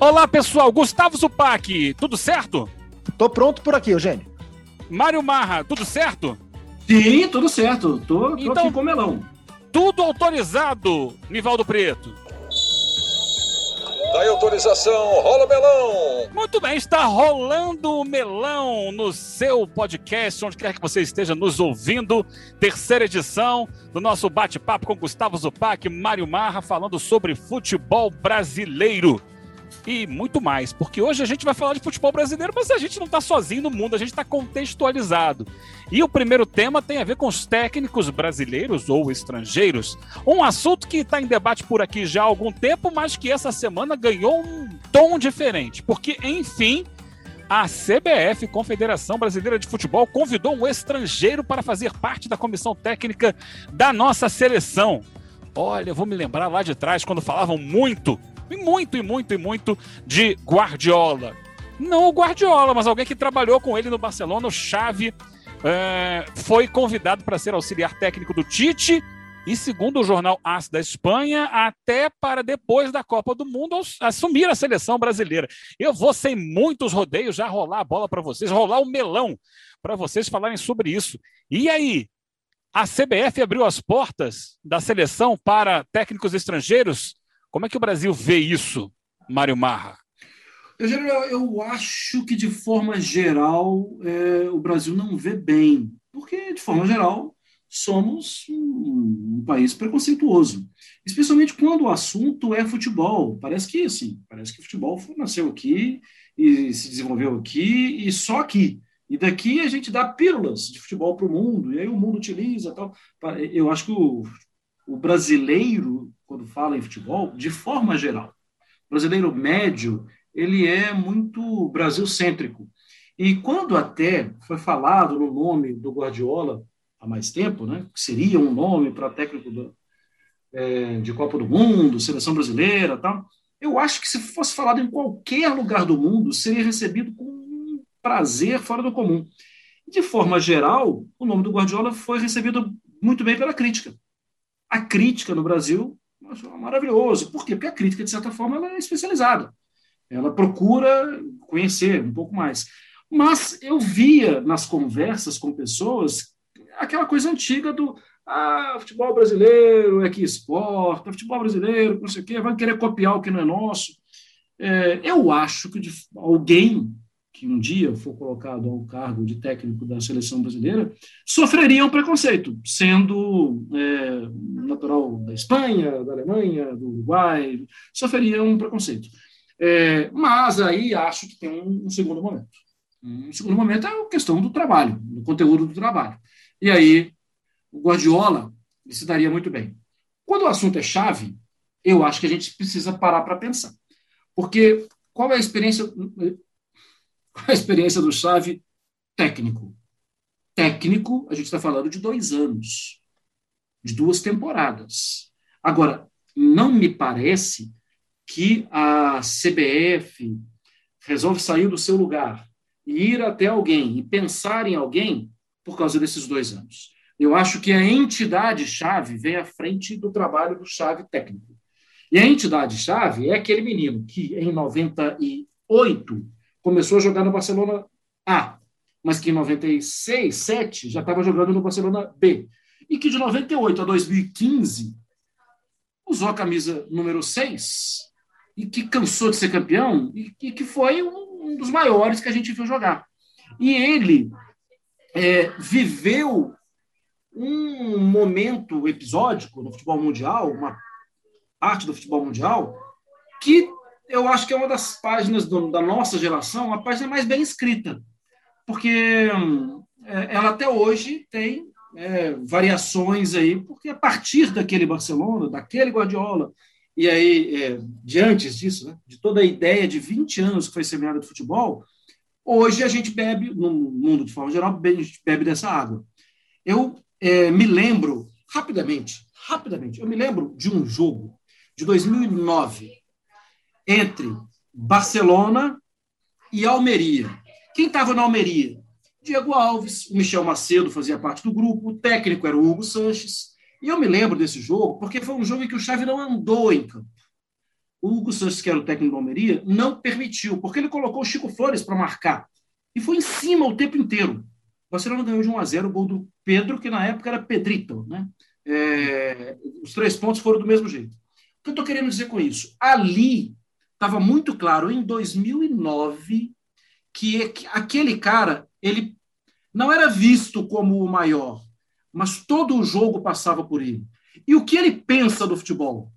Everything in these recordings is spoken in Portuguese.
Olá, pessoal. Gustavo Zupac, tudo certo? Tô pronto por aqui, Eugênio. Mário Marra, tudo certo? Sim, tudo certo. Tô, tô então, aqui com melão. Tudo autorizado, Nivaldo Preto. Daí autorização, rola melão! Muito bem, está rolando o melão no seu podcast, onde quer que você esteja nos ouvindo. Terceira edição do nosso bate-papo com Gustavo Zupac, Mário Marra, falando sobre futebol brasileiro e muito mais, porque hoje a gente vai falar de futebol brasileiro, mas a gente não está sozinho no mundo, a gente está contextualizado. E o primeiro tema tem a ver com os técnicos brasileiros ou estrangeiros, um assunto que está em debate por aqui já há algum tempo, mas que essa semana ganhou um tom diferente, porque, enfim, a CBF, Confederação Brasileira de Futebol, convidou um estrangeiro para fazer parte da comissão técnica da nossa seleção. Olha, eu vou me lembrar lá de trás, quando falavam muito e muito, e muito, e muito de Guardiola. Não o Guardiola, mas alguém que trabalhou com ele no Barcelona, o Xavi, é, foi convidado para ser auxiliar técnico do Tite e, segundo o jornal AS da Espanha, até para depois da Copa do Mundo assumir a seleção brasileira. Eu vou sem muitos rodeios já rolar a bola para vocês, rolar o melão para vocês falarem sobre isso. E aí, a CBF abriu as portas da seleção para técnicos estrangeiros como é que o Brasil vê isso, Mário Marra? Eu, eu acho que, de forma geral, é, o Brasil não vê bem, porque, de forma geral, somos um, um, país preconceituoso, especialmente quando o assunto é futebol. Parece que, assim, parece que o futebol nasceu aqui e se desenvolveu aqui e só aqui. E daqui a gente dá pílulas de futebol para o mundo, e aí o mundo utiliza tal. Eu acho que o, o brasileiro quando fala em futebol, de forma geral. O brasileiro médio, ele é muito brasil-cêntrico. E quando até foi falado no nome do Guardiola há mais tempo, né, que seria um nome para técnico do, é, de Copa do Mundo, seleção brasileira, tal, eu acho que se fosse falado em qualquer lugar do mundo, seria recebido com um prazer fora do comum. De forma geral, o nome do Guardiola foi recebido muito bem pela crítica. A crítica no Brasil maravilhoso. Por quê? Porque a crítica, de certa forma, ela é especializada. Ela procura conhecer um pouco mais. Mas eu via nas conversas com pessoas aquela coisa antiga do ah, futebol brasileiro é que exporta, futebol brasileiro, não sei o quê, vai querer copiar o que não é nosso. É, eu acho que alguém que um dia for colocado ao cargo de técnico da seleção brasileira, sofreria um preconceito, sendo é, natural da Espanha, da Alemanha, do Uruguai, sofreria um preconceito. É, mas aí acho que tem um, um, segundo momento. Um segundo momento é a questão do trabalho, do conteúdo do trabalho. E aí o Guardiola se daria muito bem. Quando o assunto é chave, eu acho que a gente precisa parar para pensar. Porque qual é a experiência a experiência do Chave técnico. Técnico, a gente está falando de dois anos, de duas temporadas. Agora, não me parece que a CBF resolve sair do seu lugar e ir até alguém e pensar em alguém por causa desses dois anos. Eu acho que a entidade-chave vem à frente do trabalho do chave técnico. E a entidade-chave é aquele menino que, em 98, começou a jogar no Barcelona A, mas que em 96, 7 já estava jogando no Barcelona B. E que de 98 a 2015 usou a camisa número 6 e que cansou de ser campeão e, e que foi um, um, dos maiores que a gente viu jogar. E ele é, viveu um momento episódico no futebol mundial, uma parte do futebol mundial, que eu acho que é uma das páginas do, da nossa geração, a página mais bem escrita, porque é, ela até hoje tem é, variações aí, porque a partir daquele Barcelona, daquele Guardiola, e aí, é, diante disso, né, de toda a ideia de 20 anos que foi semeada de futebol, hoje a gente bebe, no mundo de forma geral, a gente bebe dessa água. Eu é, me lembro, rapidamente, rapidamente, eu me lembro de um jogo de 2009, entre Barcelona e Almeria. Quem estava na Almeria? Diego Alves, Michel Macedo fazia parte do grupo, o técnico era o Hugo Sanches. E eu me lembro desse jogo porque foi um jogo em que o Xavi não andou em campo. o Hugo Sanches, que era o técnico do Almeria, não permitiu, porque ele colocou o Chico Flores para marcar. E foi em cima o tempo inteiro. O Barcelona ganhou de 1 a 0 o gol do Pedro, que na época era Pedrito. Né? É, os três pontos foram do mesmo jeito. O que eu estou querendo dizer com isso? Ali estava muito claro, em 2009, que aquele cara ele não era visto como o maior, mas todo o jogo passava por ele. E o que ele pensa do futebol?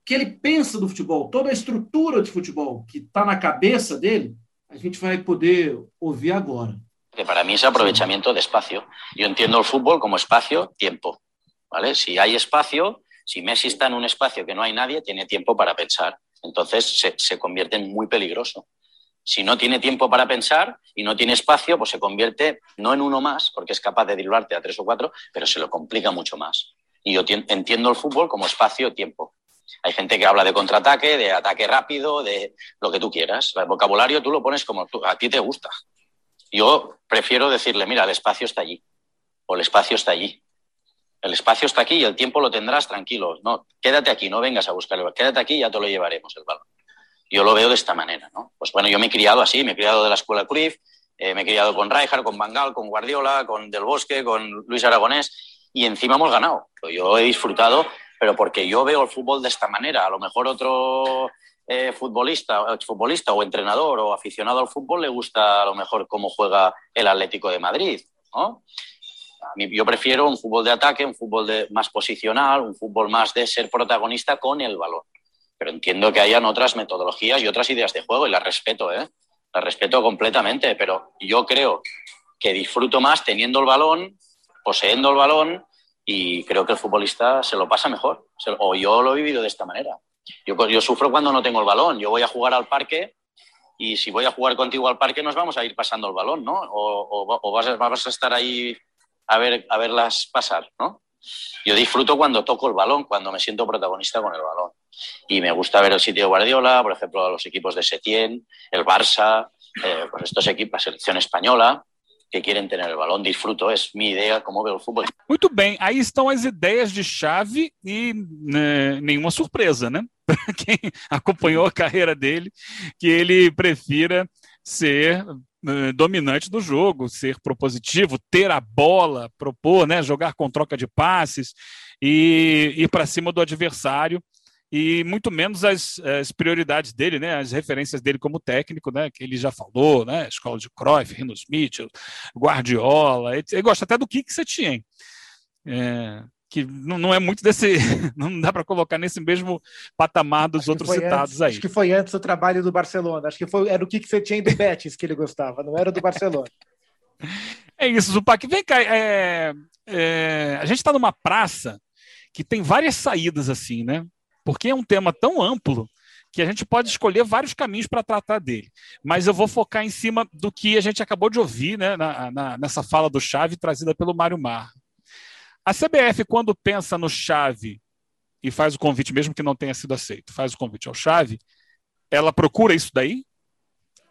O que ele pensa do futebol, toda a estrutura de futebol que está na cabeça dele, a gente vai poder ouvir agora. Para mí es aprovechamiento de espacio. Yo entiendo el fútbol como espacio-tiempo. ¿vale? Si hay espacio, si Messi está en un espacio que no hay nadie, tiene tiempo para pensar. Entonces se, se convierte en muy peligroso. Si no tiene tiempo para pensar y no tiene espacio, pues se convierte no en uno más, porque es capaz de diluarte a tres o cuatro, pero se lo complica mucho más. Y yo entiendo el fútbol como espacio-tiempo. Hay gente que habla de contraataque, de ataque rápido, de lo que tú quieras. El vocabulario tú lo pones como tú, a ti te gusta. Yo prefiero decirle, mira, el espacio está allí, o el espacio está allí. El espacio está aquí y el tiempo lo tendrás tranquilo. No, quédate aquí, no vengas a buscarlo. Quédate aquí y ya te lo llevaremos el balón. Yo lo veo de esta manera, ¿no? Pues bueno, yo me he criado así, me he criado de la escuela Cruyff, eh, me he criado con Rijkaard, con Bangal, con Guardiola, con Del Bosque, con Luis Aragonés y encima hemos ganado. Yo he disfrutado, pero porque yo veo el fútbol de esta manera. A lo mejor otro eh, futbolista, futbolista o entrenador o aficionado al fútbol le gusta a lo mejor cómo juega el Atlético de Madrid, ¿no? Yo prefiero un fútbol de ataque, un fútbol de, más posicional, un fútbol más de ser protagonista con el balón pero entiendo que hayan otras metodologías y otras ideas de juego y las respeto, ¿eh? Las respeto completamente, pero yo creo que disfruto más teniendo el balón, poseyendo el balón y creo que el futbolista se lo pasa mejor. O yo lo he vivido de esta manera. Yo, yo sufro cuando no tengo el balón. Yo voy a jugar al parque y si voy a jugar contigo al parque nos vamos a ir pasando el balón, ¿no? O, vas, a, estar ahí a, ver, a verlas pasar, ¿no? Yo disfruto cuando toco el balón, cuando me siento protagonista con el balón. Y me gusta ver el sitio Guardiola, por ejemplo, los equipos de Setién, el Barça, eh, pues estos equipos, la selección española, que querem ter o balão, disfruto, é minha ideia como ver o futebol. Muito bem, aí estão as ideias de chave e nenhuma surpresa, né? Para quem acompanhou a carreira dele, que ele prefira ser dominante do jogo, ser propositivo, ter a bola, propor, né, jogar com troca de passes e ir para cima do adversário e muito menos as, as, prioridades dele, né, as referências dele como técnico, né, que ele já falou, né, escola de Cruyff, Rino Smith, Guardiola, ele gosta até do Kik Setien, é, que não, não, é muito desse, não dá para colocar nesse mesmo patamar dos outros citados antes, aí. Acho que foi antes do trabalho do Barcelona, acho que foi, era o Kik Setien do Betis que ele gostava, não era do Barcelona. É isso, Zupac. Vem cá, é, é, a gente está numa praça que tem várias saídas assim, né? porque é um tema tão amplo que a gente pode escolher vários caminhos para tratar dele. Mas eu vou focar em cima do que a gente acabou de ouvir né, na, na, nessa fala do Chave trazida pelo Mário Mar. A CBF, quando pensa no Chave e faz o convite, mesmo que não tenha sido aceito, faz o convite ao Chave, ela procura isso daí?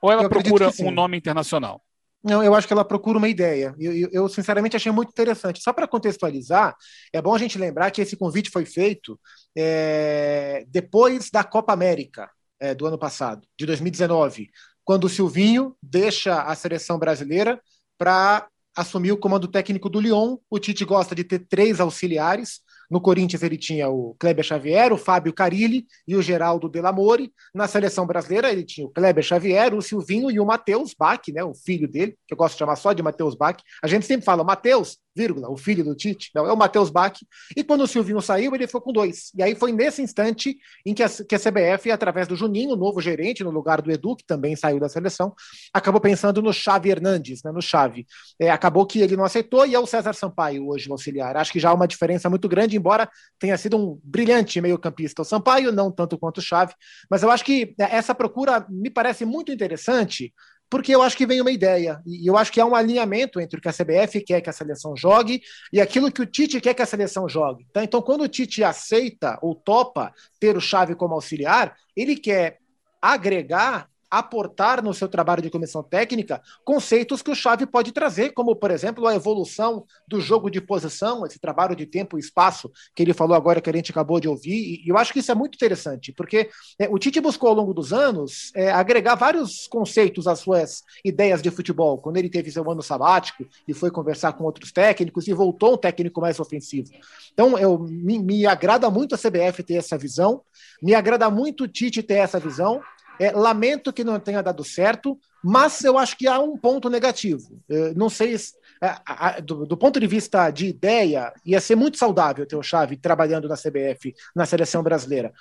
Ou ela procura um nome internacional? Não, eu acho que ela procura uma ideia. Eu, eu, eu sinceramente achei muito interessante. Só para contextualizar, é bom a gente lembrar que esse convite foi feito é, depois da Copa América é, do ano passado, de 2019, quando o Silvinho deixa a seleção brasileira para assumir o comando técnico do Lyon. O Tite gosta de ter três auxiliares, no Corinthians ele tinha o Kleber Xavier, o Fábio Carilli e o Geraldo Delamore. Na seleção brasileira ele tinha o Kleber Xavier, o Silvinho e o Matheus Bach, né, o filho dele, que eu gosto de chamar só de Matheus Bach. A gente sempre fala Matheus, vírgula, o filho do Tite, não, é o Matheus Bach. E quando o Silvinho saiu, ele ficou com dois. E aí foi nesse instante em que a, que a CBF, através do Juninho, novo gerente, no lugar do Edu, que também saiu da seleção, acabou pensando no Xavi Hernandes, né, no Xavi. É, acabou que ele não aceitou e é o César Sampaio hoje o auxiliar. Acho que já há uma diferença muito grande, embora tenha sido um brilhante meio-campista o Sampaio, não tanto quanto o Xavi. Mas eu acho que é, essa procura me parece muito interessante porque eu acho que vem uma ideia, e eu acho que há um alinhamento entre o que a CBF quer que a seleção jogue e aquilo que o Tite quer que a seleção jogue. Tá? Então, quando o Tite aceita ou topa ter o Chave como auxiliar, ele quer agregar aportar no seu trabalho de comissão técnica conceitos que o Xavi pode trazer, como, por exemplo, a evolução do jogo de posição, esse trabalho de tempo e espaço que ele falou agora, que a gente acabou de ouvir. E eu acho que isso é muito interessante, porque é, o Tite buscou ao longo dos anos é, agregar vários conceitos às suas ideias de futebol. Quando ele teve seu ano sabático e foi conversar com outros técnicos e voltou um técnico mais ofensivo. Então, eu, me, me agrada muito a CBF ter essa visão, me agrada muito o Tite ter essa visão. É, lamento que não tenha dado certo, mas eu acho que há um ponto negativo. Eu não sei, é, do, do, ponto de vista de ideia, ia ser muito saudável ter o Chave trabalhando na CBF, na seleção brasileira.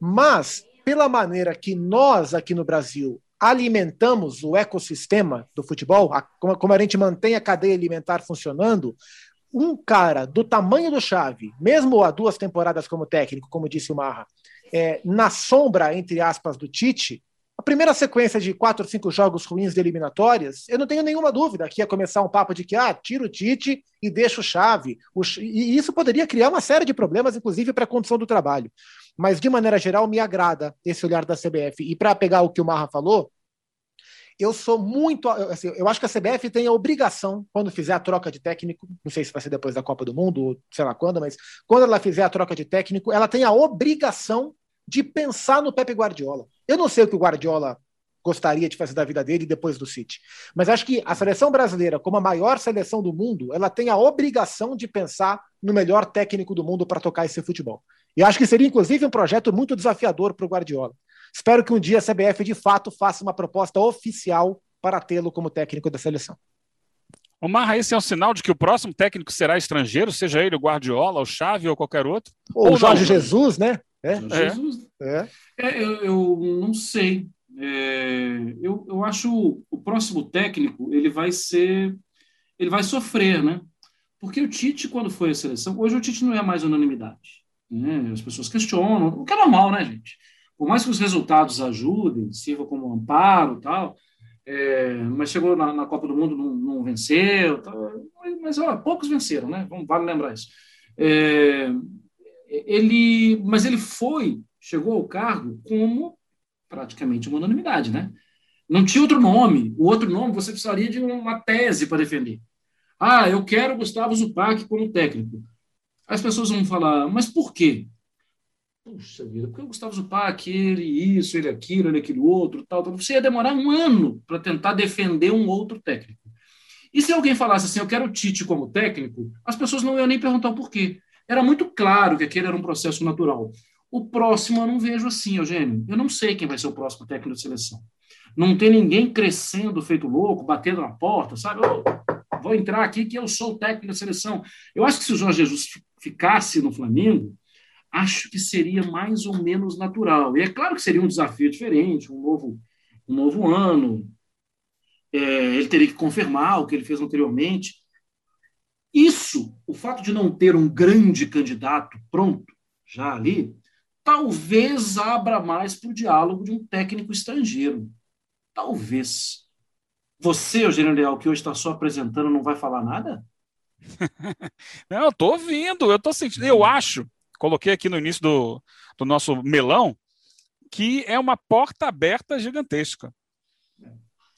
Mas, pela maneira que nós aqui no Brasil alimentamos o ecossistema do futebol, a, como, como a gente mantém a cadeia alimentar funcionando, um cara do tamanho do Chave, mesmo há duas temporadas como técnico, como disse o Marra, é, na sombra, entre aspas, do Tite, a primeira sequência de quatro cinco jogos ruins de eliminatórias, eu não tenho nenhuma dúvida que ia começar um papo de que ah, tira o Tite e deixa o Chave. O, e isso poderia criar uma série de problemas, inclusive para a condição do trabalho. Mas, de maneira geral, me agrada esse olhar da CBF. E para pegar o que o Marra falou, eu sou muito. Assim, eu acho que a CBF tem a obrigação, quando fizer a troca de técnico, não sei se vai ser depois da Copa do Mundo, ou sei lá quando, mas quando ela fizer a troca de técnico, ela tem a obrigação de pensar no Pepe Guardiola. Eu não sei o que o Guardiola gostaria de fazer da vida dele depois do City. Mas acho que a seleção brasileira, como a maior seleção do mundo, ela tem a obrigação de pensar no melhor técnico do mundo para tocar esse futebol. E acho que seria, inclusive, um projeto muito desafiador para o Guardiola. Espero que um dia a CBF, de fato, faça uma proposta oficial para tê-lo como técnico da seleção. O Marra, esse é um sinal de que o próximo técnico será estrangeiro, seja ele o Guardiola, o Xavi ou qualquer outro? Ou, o Jorge não, Jesus, né? É. Jesus. É. é eu, eu, não sei. É, eu, eu acho o próximo técnico ele vai ser, ele vai sofrer, né? Porque o Tite, quando foi a seleção, hoje o Tite não é mais unanimidade. Né? As pessoas questionam, o que é normal, né, gente? Por mais que os resultados ajudem, sirva como amparo tal, é, mas chegou na, na, Copa do Mundo, não, não venceu, tal, mas olha, poucos venceram, né? Vamos, vale lembrar isso. É, ele, mas ele foi, chegou ao cargo como praticamente uma unanimidade, né? Não tinha outro nome. O outro nome você precisaria de uma tese para defender. Ah, eu quero Gustavo Zupac como técnico. As pessoas vão falar, mas por quê? Puxa vida, porque o Gustavo Zupac, ele isso, ele aquilo, ele aquilo outro, tal, tal. Você ia demorar um ano para tentar defender um outro técnico. E se alguém falasse assim, eu quero o Tite como técnico, as pessoas não iam nem perguntar o porquê. Era muito claro que aquele era um processo natural. O próximo eu não vejo assim, Eugênio. Eu não sei quem vai ser o próximo técnico de seleção. Não tem ninguém crescendo feito louco, batendo na porta, sabe? Eu vou entrar aqui que eu sou o técnico da seleção. Eu acho que se o Jorge Jesus ficasse no Flamengo, acho que seria mais ou menos natural. E é claro que seria um desafio diferente, um novo, um novo ano. É, ele teria que confirmar o que ele fez anteriormente. Isso, o fato de não ter um grande candidato pronto, já ali, talvez abra mais para o diálogo de um técnico estrangeiro. Talvez. Você, Eugênio Leal, que hoje está só apresentando, não vai falar nada? não, eu estou ouvindo, eu estou sentindo. Eu acho, coloquei aqui no início do, do nosso melão, que é uma porta aberta gigantesca.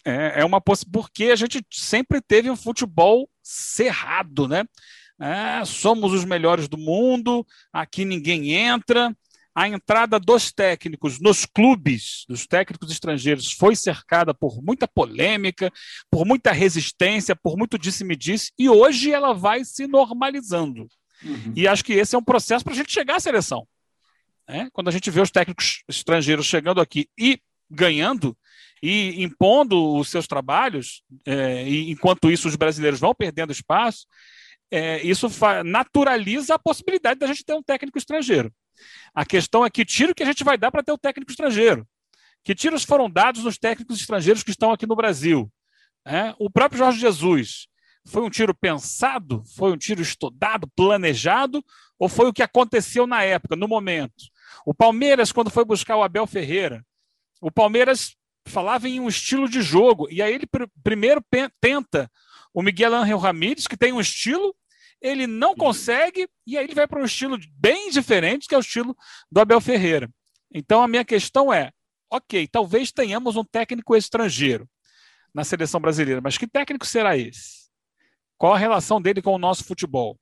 É, é uma porque a gente sempre teve um futebol cerrado, né? É, somos os melhores do mundo, aqui ninguém entra. A entrada dos técnicos nos clubes, dos técnicos estrangeiros, foi cercada por muita polêmica, por muita resistência, por muito disse-me-disse, e hoje ela vai se normalizando. Uhum. E acho que esse é um processo para a gente chegar à seleção. É? Quando a gente vê os técnicos estrangeiros chegando aqui e ganhando, e impondo os seus trabalhos, é, e enquanto isso os brasileiros vão perdendo espaço, é, isso naturaliza a possibilidade da gente ter um técnico estrangeiro. A questão é que tiro que a gente vai dar para ter o um técnico estrangeiro. Que tiros foram dados nos técnicos estrangeiros que estão aqui no Brasil? É, o próprio Jorge Jesus foi um tiro pensado? Foi um tiro estudado, planejado? Ou foi o que aconteceu na época, no momento? O Palmeiras, quando foi buscar o Abel Ferreira, o Palmeiras falava em um estilo de jogo. E aí ele pr primeiro tenta o Miguel Ángel Ramírez, que tem um estilo, ele não consegue, e aí ele vai para um estilo bem diferente, que é o estilo do Abel Ferreira. Então a minha questão é: ok, talvez tenhamos um técnico estrangeiro na seleção brasileira, mas que técnico será esse? Qual a relação dele com o nosso futebol?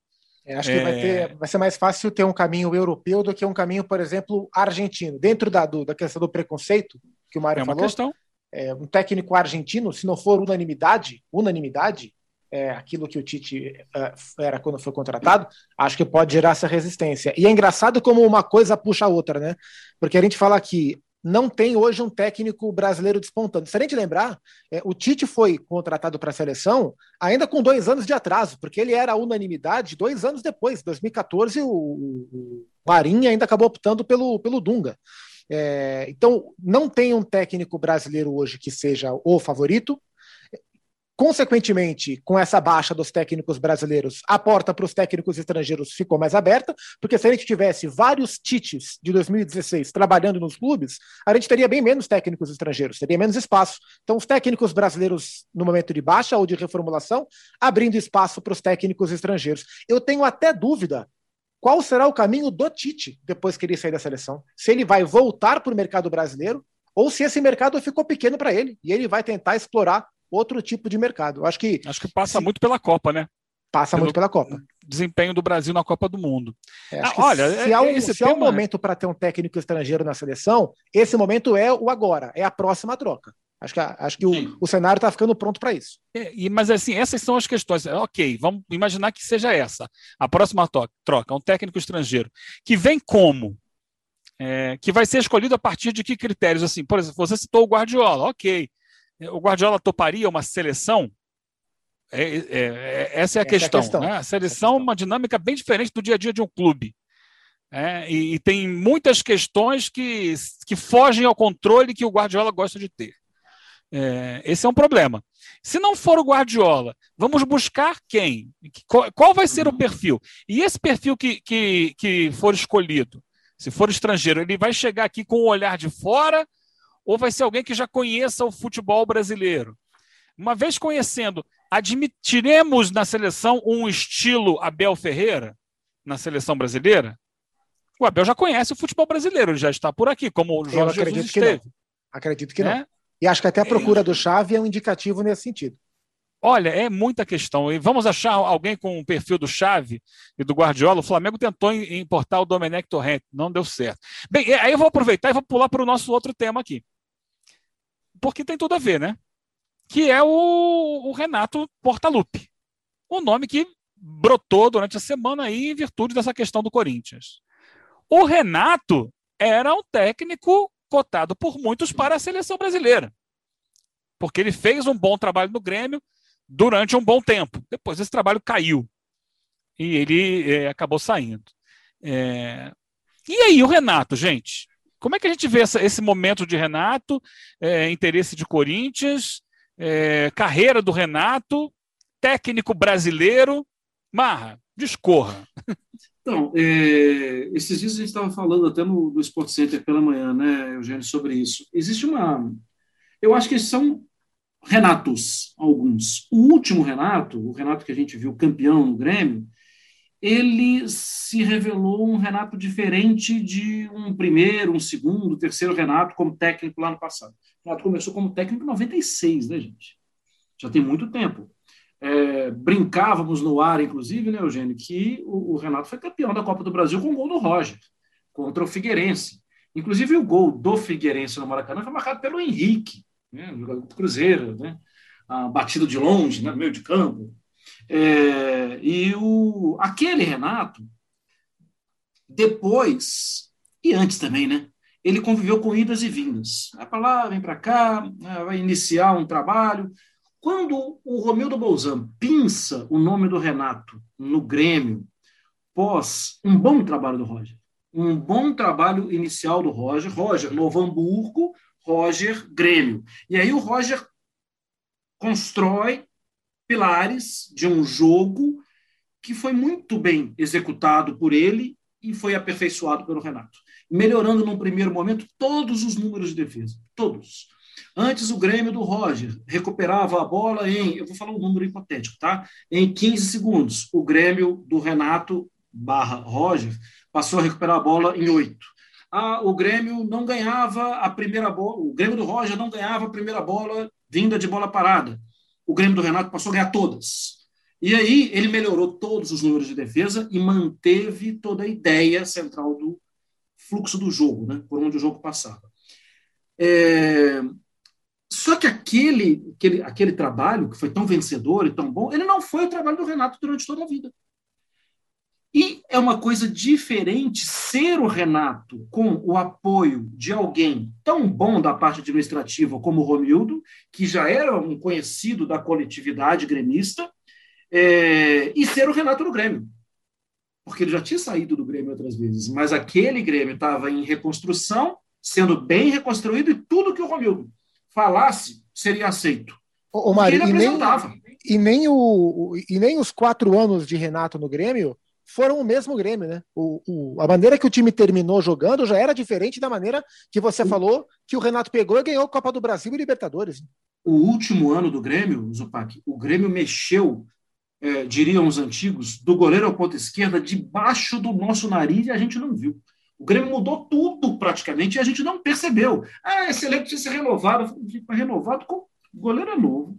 É, acho que é... vai, ter, vai, ser mais fácil ter um caminho europeu do que um caminho, por exemplo, argentino. Dentro da, do, da questão do preconceito que o Mário é uma falou, questão. É, um técnico argentino, se não for unanimidade, unanimidade, é, aquilo que o Tite uh, era quando foi contratado, acho que pode gerar essa resistência. E é engraçado como uma coisa puxa a outra, né? Porque a gente fala que não tem hoje um técnico brasileiro despontando. Se a gente lembrar, é, o Tite foi contratado para a seleção ainda com dois anos de atraso, porque ele era a unanimidade dois anos depois, 2014, o, o Marinho ainda acabou optando pelo, pelo Dunga. É, então, não tem um técnico brasileiro hoje que seja o favorito. Consequentemente, com essa baixa dos técnicos brasileiros, a porta para os técnicos estrangeiros ficou mais aberta, porque se a gente tivesse vários tites de 2016 trabalhando nos clubes, a gente teria bem menos técnicos estrangeiros, teria menos espaço. Então, os técnicos brasileiros, no momento de baixa ou de reformulação, abrindo espaço para os técnicos estrangeiros. Eu tenho até dúvida qual será o caminho do Tite depois que ele sair da seleção. Se ele vai voltar para o mercado brasileiro ou se esse mercado ficou pequeno para ele e ele vai tentar explorar outro tipo de mercado. Acho que acho que passa se... muito pela Copa, né? Passa pelo muito pela Copa. Desempenho do Brasil na Copa do Mundo. É, ah, olha, se, há um, se tema... há um momento para ter um técnico estrangeiro na seleção, esse momento é o agora, é a próxima troca. Acho que, acho que o, o cenário está ficando pronto para isso. É, e, mas assim, essas são as questões. Ok, vamos imaginar que seja essa. A próxima troca, um técnico estrangeiro. Que vem como? É, que vai ser escolhido a partir de que critérios? Assim, por exemplo, você citou o Guardiola, ok. O Guardiola toparia uma seleção? É, é, é essa é a essa questão. É a, questão. Né? a seleção é uma dinâmica bem diferente do dia a dia de um clube. É, e, e, tem muitas questões que, que fogem ao controle que o Guardiola gosta de ter. É, esse é um problema. Se não for o Guardiola, vamos buscar quem? Qual, qual vai ser o perfil? E esse perfil que, que, que for escolhido, se for estrangeiro, ele vai chegar aqui com o olhar de fora ou vai ser alguém que já conheça o futebol brasileiro? Uma vez conhecendo, admitiremos na seleção um estilo Abel Ferreira na seleção brasileira? O Abel já conhece o futebol brasileiro, ele já está por aqui, como o Jorge Jesus esteve. Não. Acredito que né? não. E acho que até a procura do Chave é um indicativo nesse sentido. Olha, é muita questão. E vamos achar alguém com o perfil do Chave e do Guardiola. O Flamengo tentou importar o Domenech Torrent, não deu certo. Bem, aí eu vou aproveitar e vou pular para o nosso outro tema aqui porque tem tudo a ver, né? Que é o, o Renato Portaluppi. O nome que brotou durante a semana aí em virtude dessa questão do Corinthians. O Renato era um técnico cotado por muitos para a seleção brasileira. Porque ele fez um bom trabalho no Grêmio durante um bom tempo. Depois esse trabalho caiu. E ele é, acabou saindo. É... E aí, o Renato, gente? Como é que a gente vê essa, esse momento de Renato, é, interesse de Corinthians, é, carreira do Renato, técnico brasileiro? Marra, discorra. Então, é, esses dias a gente estava falando até no, no Sport Center pela manhã, né, Eugênio, sobre isso. Existe uma. Eu acho que são Renatos, alguns. O último Renato, o Renato que a gente viu campeão no Grêmio, ele se revelou um Renato diferente de um primeiro, um segundo, terceiro Renato como técnico lá no passado. O Renato começou como técnico em 96, né, gente? Já tem muito tempo. É, brincávamos no ar, inclusive, né, Eugênio, que o, o, Renato foi campeão da Copa do Brasil com o gol do Roger, contra o Figueirense. Inclusive, o gol do Figueirense no Maracanã foi marcado pelo Henrique, né, jogador do Cruzeiro, né, batido de longe, né, no meio de campo. É, e o, aquele Renato, depois, e antes também, né? Ele conviveu com idas e vindas. Vai para lá, vem para cá, né, vai iniciar um trabalho. Quando o Romildo Bolzan pinça o nome do Renato no Grêmio, pós um bom trabalho do Roger, um bom trabalho inicial do Roger, Roger Novo Hamburgo, Roger Grêmio. E aí o Roger constrói pilares de um jogo que foi muito bem executado por ele e foi aperfeiçoado pelo Renato, melhorando num primeiro momento todos os números de defesa, todos. Antes o Grêmio do Roger recuperava a bola em, eu vou falar um número hipotético, tá? Em 15 segundos. O Grêmio do Renato barra Roger passou a recuperar a bola em 8. ah, o Grêmio não ganhava a primeira bola, o Grêmio do Roger não ganhava a primeira bola vinda de bola parada. O Grêmio do Renato passou a ganhar todas. E aí ele melhorou todos os números de defesa e manteve toda a ideia central do fluxo do jogo, né, por onde o jogo passava. É... Só que aquele, aquele, aquele trabalho, que foi tão vencedor e tão bom, ele não foi o trabalho do Renato durante toda a vida. É uma coisa diferente ser o Renato com o apoio de alguém tão bom da parte administrativa como o Romildo, que já era um conhecido da coletividade gremista, é, e ser o Renato no Grêmio. Porque ele já tinha saído do Grêmio outras vezes, mas aquele Grêmio estava em reconstrução, sendo bem reconstruído, e tudo que o Romildo falasse seria aceito. Ô, Mário, ele apresentava. E nem, e, nem o, e nem os quatro anos de Renato no Grêmio foram o mesmo Grêmio, né? O, o, a maneira que o time terminou jogando já era diferente da maneira que você falou que o Renato pegou e ganhou a Copa do Brasil e Libertadores. O último ano do Grêmio, Zupac, o Grêmio mexeu, é, diriam os antigos, do goleiro ao ponta esquerda, debaixo do nosso nariz e a gente não viu. O Grêmio mudou tudo praticamente e a gente não percebeu. Ah, esse elenco tinha ser renovado. Renovado com o goleiro é novo.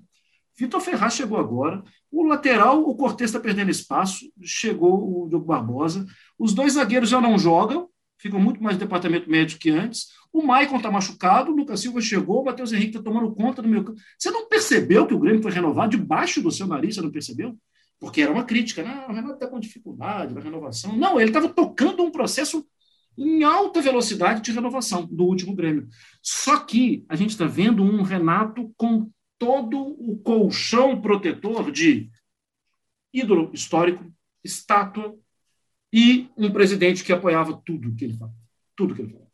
Vitor Ferraz chegou agora. O lateral, o Cortez está perdendo espaço. Chegou o Diogo Barbosa. Os dois zagueiros já não jogam, ficam muito mais no departamento médico que antes. O Maicon está machucado, o Lucas Silva chegou, o Matheus Henrique está tomando conta do meu campo. Você não percebeu que o Grêmio foi renovado debaixo do seu nariz? Você não percebeu? Porque era uma crítica, né? O Renato está com dificuldade na renovação. Não, ele estava tocando um processo em alta velocidade de renovação do último Grêmio. Só que a gente está vendo um Renato com todo o colchão protetor de ídolo histórico, estátua e um presidente que apoiava tudo que ele falava. Tudo que ele falava.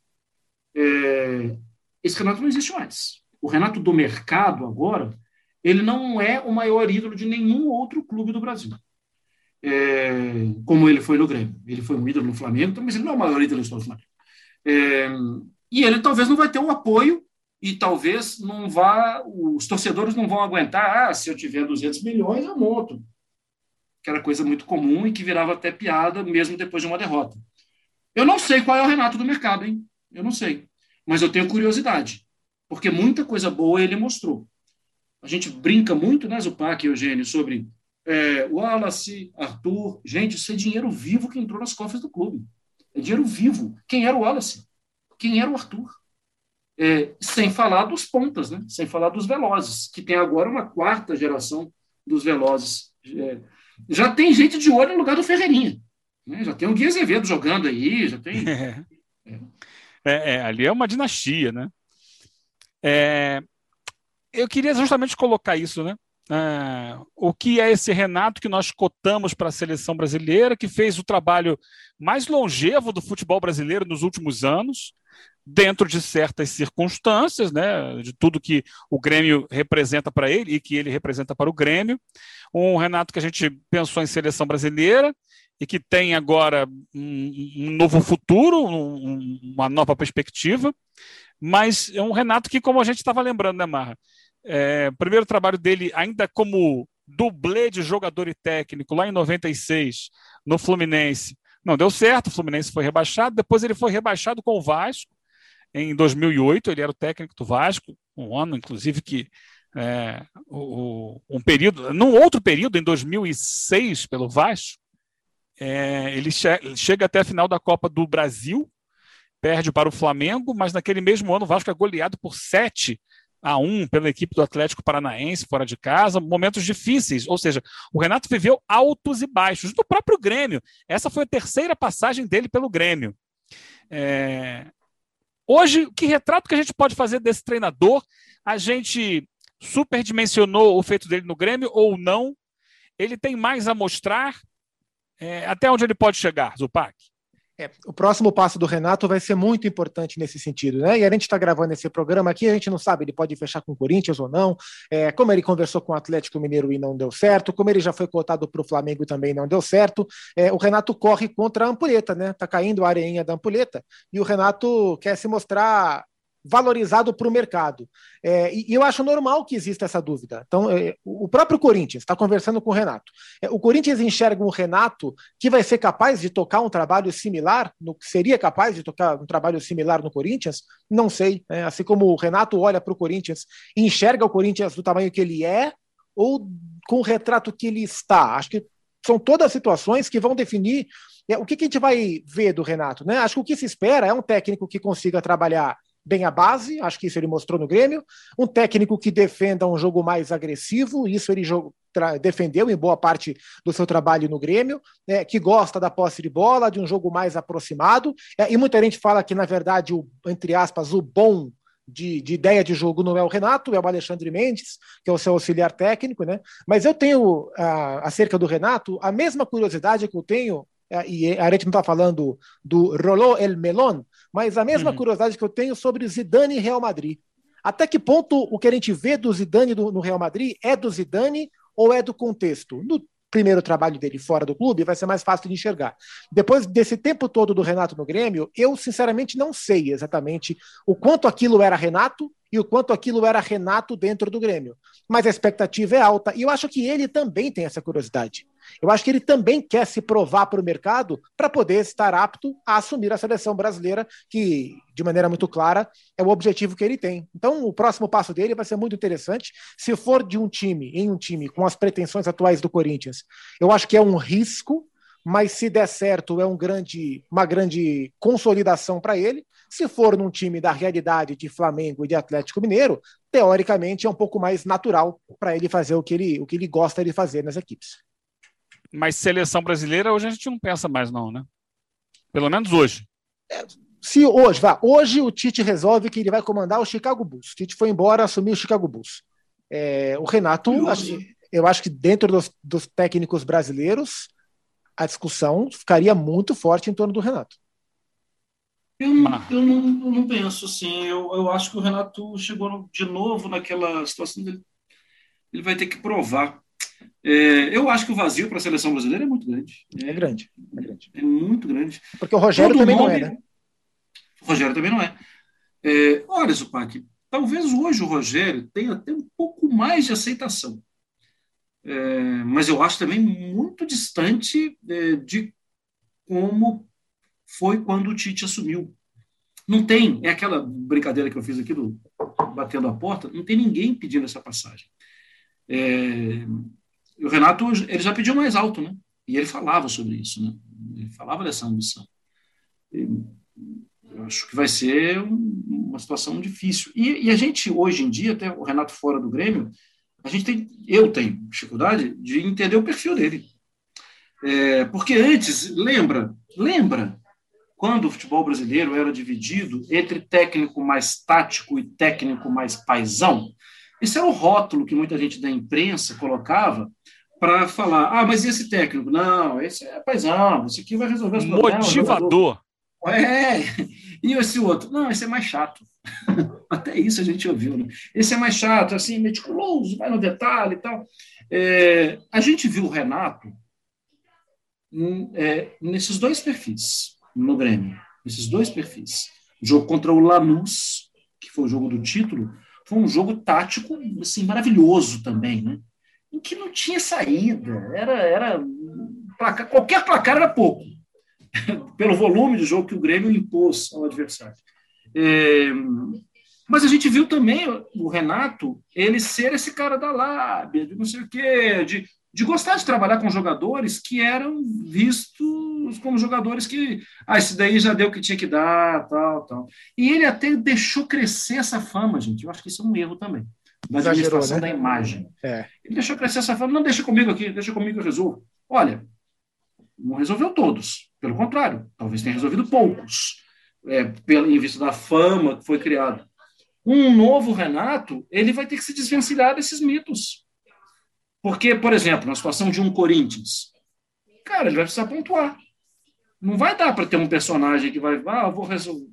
É, esse Renato não existe mais. O Renato do mercado agora, ele não é o maior ídolo de nenhum outro clube do Brasil. É, como ele foi no Grêmio. Ele foi um ídolo no Flamengo, mas ele não é o maior ídolo do Flamengo. É, e ele talvez não vai ter o apoio e talvez não vá, os torcedores não vão aguentar, ah, se eu tiver 200 milhões, eu monto. Que era coisa muito comum e que virava até piada mesmo depois de uma derrota. Eu não sei qual é o Renato do mercado, hein? Eu não sei. Mas eu tenho curiosidade, porque muita coisa boa ele mostrou. A gente brinca muito, né, Zupac e Eugênio, sobre é, Wallace, Arthur. Gente, isso é dinheiro vivo que entrou nas cofres do clube. É dinheiro vivo. Quem era o Wallace? Quem era o Arthur? É, sem falar dos pontas, né? sem falar dos velozes, que tem agora uma quarta geração dos velozes. É, já tem gente de olho no lugar do Ferreirinha. Né? Já tem o Gui Azevedo jogando aí, já tem. É. é. ali é uma dinastia, né? É, eu queria justamente colocar isso, né? É, o que é esse Renato que nós cotamos para a seleção brasileira, que fez o trabalho mais longevo do futebol brasileiro nos últimos anos, dentro de certas circunstâncias, né, de tudo que o Grêmio representa para ele e que ele representa para o Grêmio. Um Renato que a gente pensou em seleção brasileira e que tem agora um, um novo futuro, um, uma nova perspectiva, mas é um Renato que, como a gente estava lembrando, né, Marra? É, primeiro trabalho dele ainda como dublê de jogador e técnico lá em 96 no Fluminense. Não deu certo, o Fluminense foi rebaixado, depois ele foi rebaixado com o Vasco, em 2008, ele era o técnico do Vasco, um ano, inclusive, que é, o, um período, num outro período, em 2006, pelo Vasco, é, ele che chega até a final da Copa do Brasil, perde para o Flamengo, mas naquele mesmo ano o Vasco é goleado por 7 a 1 pela equipe do Atlético Paranaense fora de casa, momentos difíceis, ou seja, o Renato viveu altos e baixos do próprio Grêmio. Essa foi a terceira passagem dele pelo Grêmio. É, Hoje, que retrato que a gente pode fazer desse treinador? A gente superdimensionou o feito dele no Grêmio ou não? Ele tem mais a mostrar? É, até onde ele pode chegar, Zupac? É, o próximo passo do Renato vai ser muito importante nesse sentido, né? E a gente está gravando esse programa aqui, a gente não sabe, ele pode fechar com o Corinthians ou não, é, como ele conversou com o Atlético Mineiro e não deu certo, como ele já foi cotado para o Flamengo e também não deu certo. É, o Renato corre contra a ampulheta, né? Tá caindo a areinha da ampulheta, e o Renato quer se mostrar valorizado para o mercado. É, e, eu acho normal que exista essa dúvida. Então, é, o próprio Corinthians está conversando com o Renato. É, o Corinthians enxerga um Renato que vai ser capaz de tocar um trabalho similar, no, seria capaz de tocar um trabalho similar no Corinthians? Não sei. Né? Assim como o Renato olha para o Corinthians e enxerga o Corinthians do tamanho que ele é, ou com o retrato que ele está. Acho que são todas situações que vão definir é, o que, que, a gente vai ver do Renato. Né? Acho que o que se espera é um técnico que consiga trabalhar bem a base, acho que isso ele mostrou no Grêmio. Um técnico que defenda um jogo mais agressivo, isso ele defendeu em boa parte do seu trabalho no Grêmio, né, que gosta da posse de bola, de um jogo mais aproximado. É, e muita gente fala que, na verdade, o, entre aspas, o bom de, de, ideia de jogo não é o Renato, é o Alexandre Mendes, que é o seu auxiliar técnico, né? Mas eu tenho, acerca do Renato, a mesma curiosidade que eu tenho, é, e a gente não está falando do Rolô El Melon, mas a mesma uhum. curiosidade que eu tenho sobre Zidane e Real Madrid. Até que ponto o que a gente vê do Zidane do, no Real Madrid é do Zidane ou é do contexto? No primeiro trabalho dele fora do clube, vai ser mais fácil de enxergar. Depois desse tempo todo do Renato no Grêmio, eu sinceramente não sei exatamente o quanto aquilo era Renato e o quanto aquilo era Renato dentro do Grêmio. Mas a expectativa é alta e eu acho que ele também tem essa curiosidade. Eu acho que ele também quer se provar para o mercado para poder estar apto a assumir a seleção brasileira, que, de maneira muito clara, é o objetivo que ele tem. Então, o próximo passo dele vai ser muito interessante. Se for de um time, em um time com as pretensões atuais do Corinthians, eu acho que é um risco, mas se der certo, é um grande, uma grande consolidação para ele. Se for num time da realidade de Flamengo e de Atlético Mineiro, teoricamente é um pouco mais natural para ele fazer o que ele, o que ele gosta de fazer nas equipes. Mas seleção brasileira hoje a gente não pensa mais, não, né? Pelo menos hoje. É, se hoje, vá, hoje o Tite resolve que ele vai comandar o Chicago Bulls. O Tite foi embora, assumiu o Chicago Bulls. É, o Renato, acho, eu acho que dentro dos, dos, técnicos brasileiros, a discussão ficaria muito forte em torno do Renato. Eu não, eu não, eu não penso assim. Eu, eu acho que o Renato chegou de novo naquela situação dele. Ele vai ter que provar é, eu acho que o vazio para a seleção brasileira é muito grande. É, é grande, é grande. É muito grande. Porque o Rogério Todo também nome, não é, né? O Rogério também não é. é olha, Zupac, talvez hoje o Rogério tenha até um pouco mais de aceitação. É, mas eu acho também muito distante é, de como foi quando o Tite assumiu. Não tem, é aquela brincadeira que eu fiz aqui do batendo a porta, não tem ninguém pedindo essa passagem. É, o Renato ele já pediu mais alto, né? E ele falava sobre isso, né? Ele falava dessa ambição. eu acho que vai ser uma situação difícil. E, e, a gente, hoje em dia, até o Renato fora do Grêmio, a gente tem, eu tenho dificuldade de entender o perfil dele. É, porque antes, lembra, lembra quando o futebol brasileiro era dividido entre técnico mais tático e técnico mais paisão? Esse era o rótulo que muita gente da imprensa colocava para falar: ah, mas e esse técnico? Não, esse é paisão, esse aqui vai resolver os problemas. Motivador. É, e esse outro? Não, esse é mais chato. Até isso a gente ouviu, né? Esse é mais chato, assim, meticuloso, vai no detalhe e tal. É, a gente viu o Renato é, nesses dois perfis no Grêmio, nesses dois perfis. O jogo contra o Lanús, que foi o jogo do título, foi um jogo tático assim, maravilhoso também, né? em que não tinha saída. Era, era placar, qualquer placar era pouco, pelo volume de jogo que o Grêmio impôs ao adversário. É, mas a gente viu também o Renato, ele ser esse cara da lábia, de não sei o quê, de, de gostar de trabalhar com jogadores que eram vistos como jogadores que, ah, esse daí já deu o que tinha que dar, tal, tal. E ele até deixou crescer essa fama, gente. Eu acho que isso é um erro também da administração né? da imagem. É. Ele deixou crescer essa fama, não deixa comigo aqui, deixa comigo que eu resolvo. Olha, não resolveu todos, pelo contrário, talvez tenha resolvido poucos, é, pelo, em vista da fama que foi criada. Um novo Renato, ele vai ter que se desvencilhar desses mitos. Porque, por exemplo, na situação de um Corinthians, cara, ele vai precisar pontuar. Não vai dar para ter um personagem que vai, ah, vou resolver,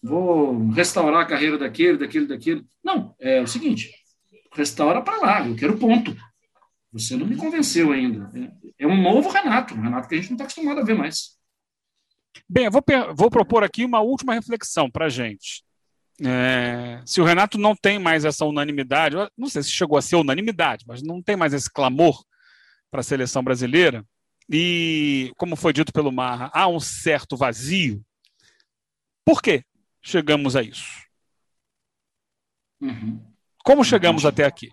vou restaurar a carreira daquele, daquele, daquele. Não, é o seguinte, restaura para lá, eu quero ponto. Você não me convenceu ainda. É um novo Renato, um Renato que a gente não está acostumado a ver mais. Bem, eu vou, vou propor aqui uma última reflexão para a gente. É, se o Renato não tem mais essa unanimidade, não sei se chegou a ser unanimidade, mas não tem mais esse clamor para a seleção brasileira, e como foi dito pelo Marra, há um certo vazio. Por que chegamos a isso? Uhum. Como chegamos uhum. até aqui?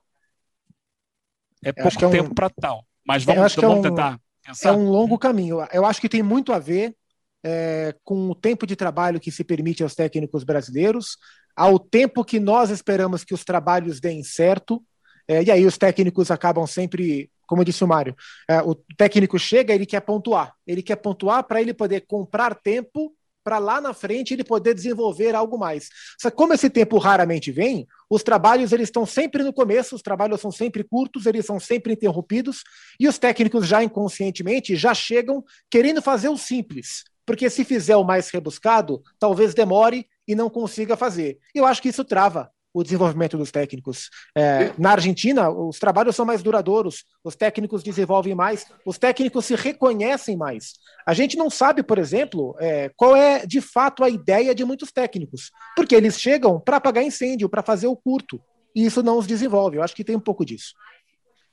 É pouco é um... tempo para tal, mas vamos, vamos é um... tentar pensar. É um longo caminho. Eu acho que tem muito a ver é, com o tempo de trabalho que se permite aos técnicos brasileiros, ao tempo que nós esperamos que os trabalhos deem certo, é, e aí os técnicos acabam sempre, como disse o Mário, é, o técnico chega, ele quer pontuar, ele quer pontuar para ele poder comprar tempo para lá na frente ele poder desenvolver algo mais. Só como esse tempo raramente vem, os trabalhos eles estão sempre no começo, os trabalhos são sempre curtos, eles são sempre interrompidos, e os técnicos já inconscientemente já chegam querendo fazer o simples, porque se fizer o mais rebuscado, talvez demore e não consiga fazer. Eu acho que isso trava o desenvolvimento dos técnicos. É, na Argentina, os trabalhos são mais duradouros, os técnicos desenvolvem mais, os técnicos se reconhecem mais. A gente não sabe, por exemplo, é, qual é de fato a ideia de muitos técnicos, porque eles chegam para apagar incêndio, para fazer o curto, e isso não os desenvolve. Eu acho que tem um pouco disso.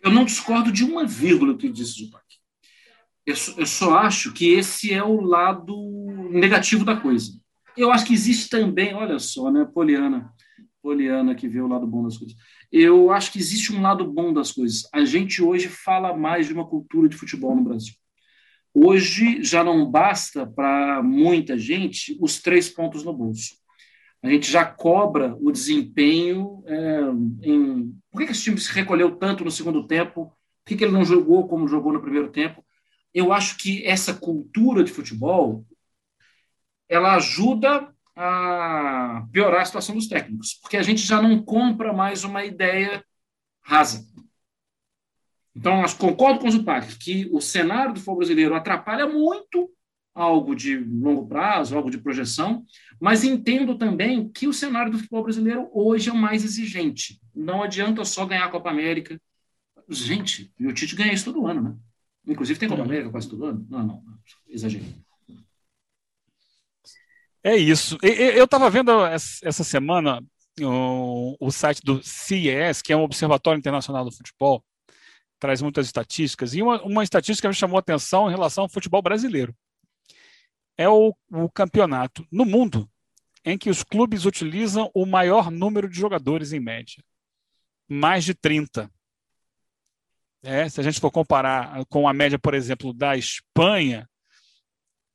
Eu não discordo de uma vírgula que disse, Zupac. Eu, eu só acho que esse é o lado negativo da coisa. Eu acho que existe também, olha só, né, Poliana, Poliana que vê o lado bom das coisas. Eu acho que existe um lado bom das coisas. A gente hoje fala mais de uma cultura de futebol no Brasil. Hoje já não basta para muita gente os três pontos no bolso. A gente já cobra o desempenho é, em. Por que, esse time se recolheu tanto no segundo tempo? Por que ele não jogou como jogou no primeiro tempo? Eu acho que essa cultura de futebol ela ajuda a piorar a situação dos técnicos, porque a gente já não compra mais uma ideia rasa. Então, eu concordo com o Zupac que o cenário do futebol brasileiro atrapalha muito algo de longo prazo, algo de projeção, mas entendo também que o cenário do futebol brasileiro hoje é mais exigente. Não adianta só ganhar a Copa América. Gente, o Tite ganha isso todo ano, né? Inclusive tem Copa. América quase todo ano? Não, não, exagerei. É isso. Eu estava vendo essa semana o, o, site do CIES, que é um Observatório Internacional do Futebol, traz muitas estatísticas, e uma, uma estatística me chamou a atenção em relação ao futebol brasileiro. É o, o campeonato no mundo em que os clubes utilizam o maior número de jogadores em média. Mais de 30. É, se a gente for comparar com a média, por exemplo, da Espanha,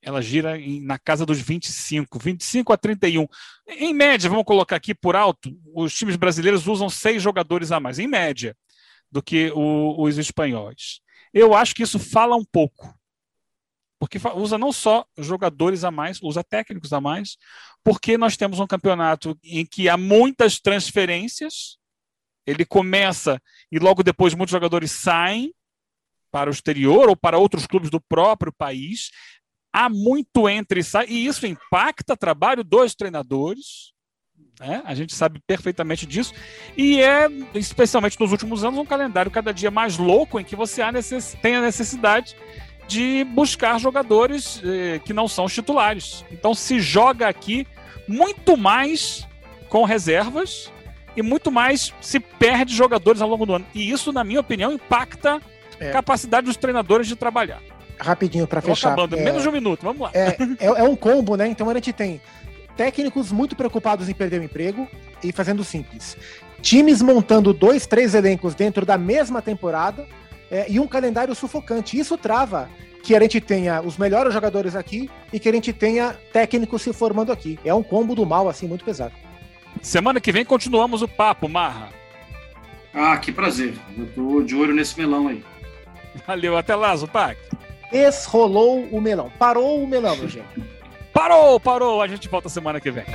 ela gira em, na casa dos 25, 25 a 31. Em média, vamos colocar aqui por alto, os times brasileiros usam seis jogadores a mais, em média, do que o, os espanhóis. Eu acho que isso fala um pouco. Porque usa não só jogadores a mais, usa técnicos a mais, porque nós temos um campeonato em que há muitas transferências, ele começa e logo depois muitos jogadores saem para o exterior ou para outros clubes do próprio país. Há muito entre e sai, e isso impacta o trabalho dos treinadores. Né? A gente sabe perfeitamente disso. E é, especialmente nos últimos anos, um calendário cada dia mais louco em que você tem a necessidade de buscar jogadores eh, que não são os titulares. Então se joga aqui muito mais com reservas e muito mais se perde jogadores ao longo do ano. E isso, na minha opinião, impacta é. a capacidade dos treinadores de trabalhar. Rapidinho para fechar. Acabando, é, menos de um minuto, vamos lá. É, é, é, um combo, né? Então a gente tem técnicos muito preocupados em perder o emprego e fazendo simples. Times montando dois, três elencos dentro da mesma temporada é, e um calendário sufocante. Isso trava que a gente tenha os melhores jogadores aqui e que a gente tenha técnicos se formando aqui. É um combo do mal, assim, muito pesado. Semana que vem continuamos o papo, Marra. Ah, que prazer. Eu tô de olho nesse melão aí. Valeu, até lá, Zupac. Esrolou o melão. Parou o melão, gente. Parou, parou. A gente volta semana que vem.